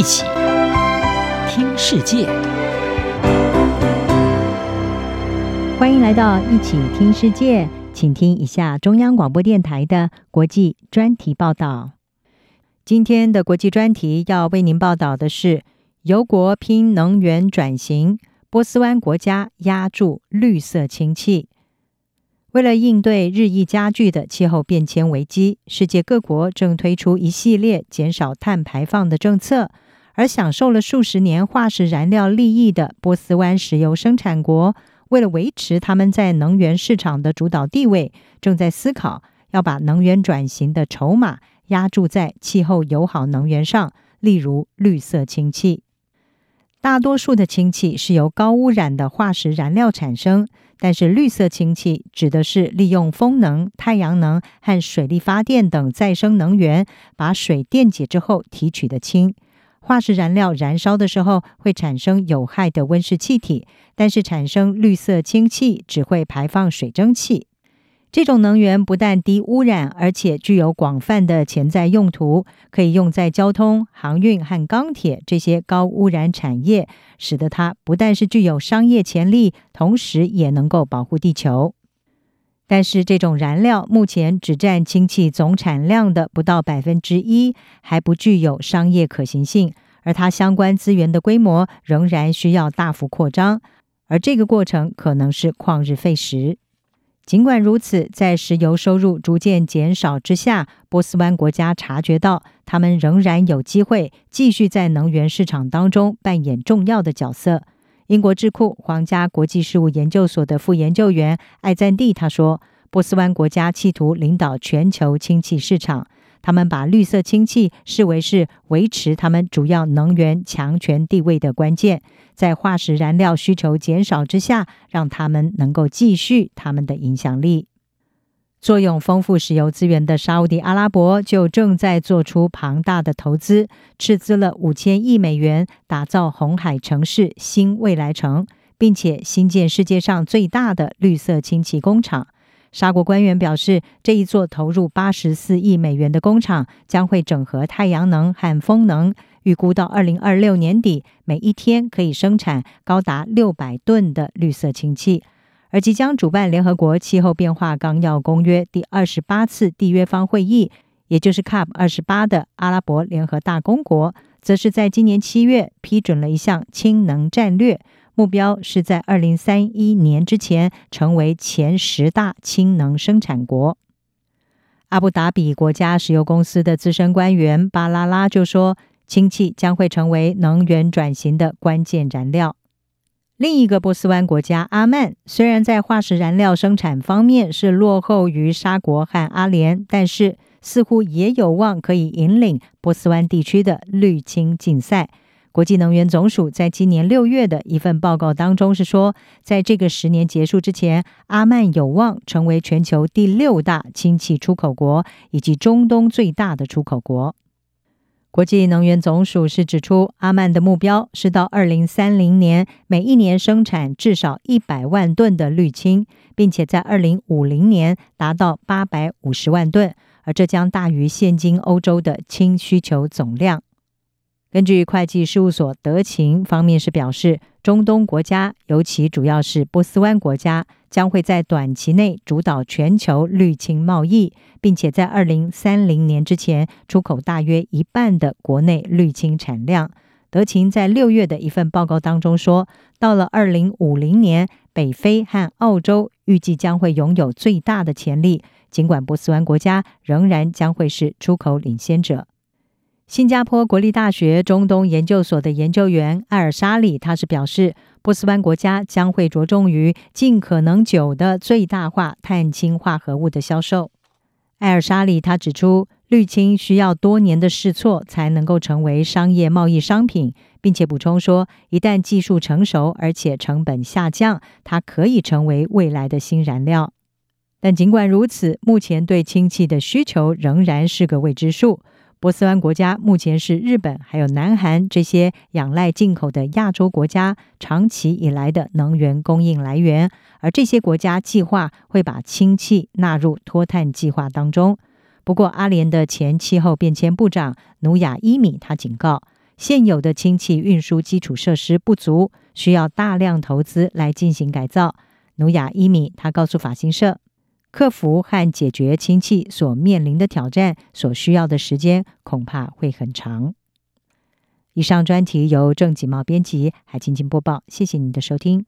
一起听世界，欢迎来到一起听世界，请听一下中央广播电台的国际专题报道。今天的国际专题要为您报道的是：油国拼能源转型，波斯湾国家押注绿色氢气。为了应对日益加剧的气候变迁危机，世界各国正推出一系列减少碳排放的政策。而享受了数十年化石燃料利益的波斯湾石油生产国，为了维持他们在能源市场的主导地位，正在思考要把能源转型的筹码押注在气候友好能源上，例如绿色氢气。大多数的氢气是由高污染的化石燃料产生。但是，绿色氢气指的是利用风能、太阳能和水力发电等再生能源，把水电解之后提取的氢。化石燃料燃烧的时候会产生有害的温室气体，但是产生绿色氢气只会排放水蒸气。这种能源不但低污染，而且具有广泛的潜在用途，可以用在交通、航运和钢铁这些高污染产业，使得它不但是具有商业潜力，同时也能够保护地球。但是，这种燃料目前只占氢气总产量的不到百分之一，还不具有商业可行性，而它相关资源的规模仍然需要大幅扩张，而这个过程可能是旷日费时。尽管如此，在石油收入逐渐减少之下，波斯湾国家察觉到，他们仍然有机会继续在能源市场当中扮演重要的角色。英国智库皇家国际事务研究所的副研究员艾赞蒂他说：“波斯湾国家企图领导全球氢气市场。”他们把绿色氢气视为是维持他们主要能源强权地位的关键，在化石燃料需求减少之下，让他们能够继续他们的影响力。坐拥丰富石油资源的沙乌地阿拉伯就正在做出庞大的投资，斥资了五千亿美元打造红海城市新未来城，并且新建世界上最大的绿色氢气工厂。沙国官员表示，这一座投入八十四亿美元的工厂将会整合太阳能和风能，预估到二零二六年底，每一天可以生产高达六百吨的绿色氢气。而即将主办联合国气候变化纲要公约第二十八次缔约方会议，也就是 COP 二十八的阿拉伯联合大公国，则是在今年七月批准了一项氢能战略。目标是在二零三一年之前成为前十大氢能生产国。阿布达比国家石油公司的资深官员巴拉拉就说：“氢气将会成为能源转型的关键燃料。”另一个波斯湾国家阿曼，虽然在化石燃料生产方面是落后于沙国和阿联，但是似乎也有望可以引领波斯湾地区的绿氢竞赛。国际能源总署在今年六月的一份报告当中是说，在这个十年结束之前，阿曼有望成为全球第六大氢气出口国，以及中东最大的出口国。国际能源总署是指出，阿曼的目标是到二零三零年每一年生产至少一百万吨的氯氢，并且在二零五零年达到八百五十万吨，而这将大于现今欧洲的氢需求总量。根据会计事务所德勤方面是表示，中东国家，尤其主要是波斯湾国家，将会在短期内主导全球绿氢贸易，并且在二零三零年之前出口大约一半的国内绿氢产量。德勤在六月的一份报告当中说，到了二零五零年，北非和澳洲预计将会拥有最大的潜力，尽管波斯湾国家仍然将会是出口领先者。新加坡国立大学中东研究所的研究员艾尔沙里，他是表示，波斯湾国家将会着重于尽可能久的最大化碳氢化合物的销售。艾尔沙里他指出，绿氢需要多年的试错才能够成为商业贸易商品，并且补充说，一旦技术成熟而且成本下降，它可以成为未来的新燃料。但尽管如此，目前对氢气的需求仍然是个未知数。波斯湾国家目前是日本还有南韩这些仰赖进口的亚洲国家长期以来的能源供应来源，而这些国家计划会把氢气纳入脱碳计划当中。不过，阿联的前气候变迁部长努亚伊米他警告，现有的氢气运输基础设施不足，需要大量投资来进行改造。努亚伊米他告诉法新社，克服和解决亲戚所面临的挑战所需要的时间恐怕会很长。以上专题由郑锦茂编辑，还静静播报，谢谢您的收听。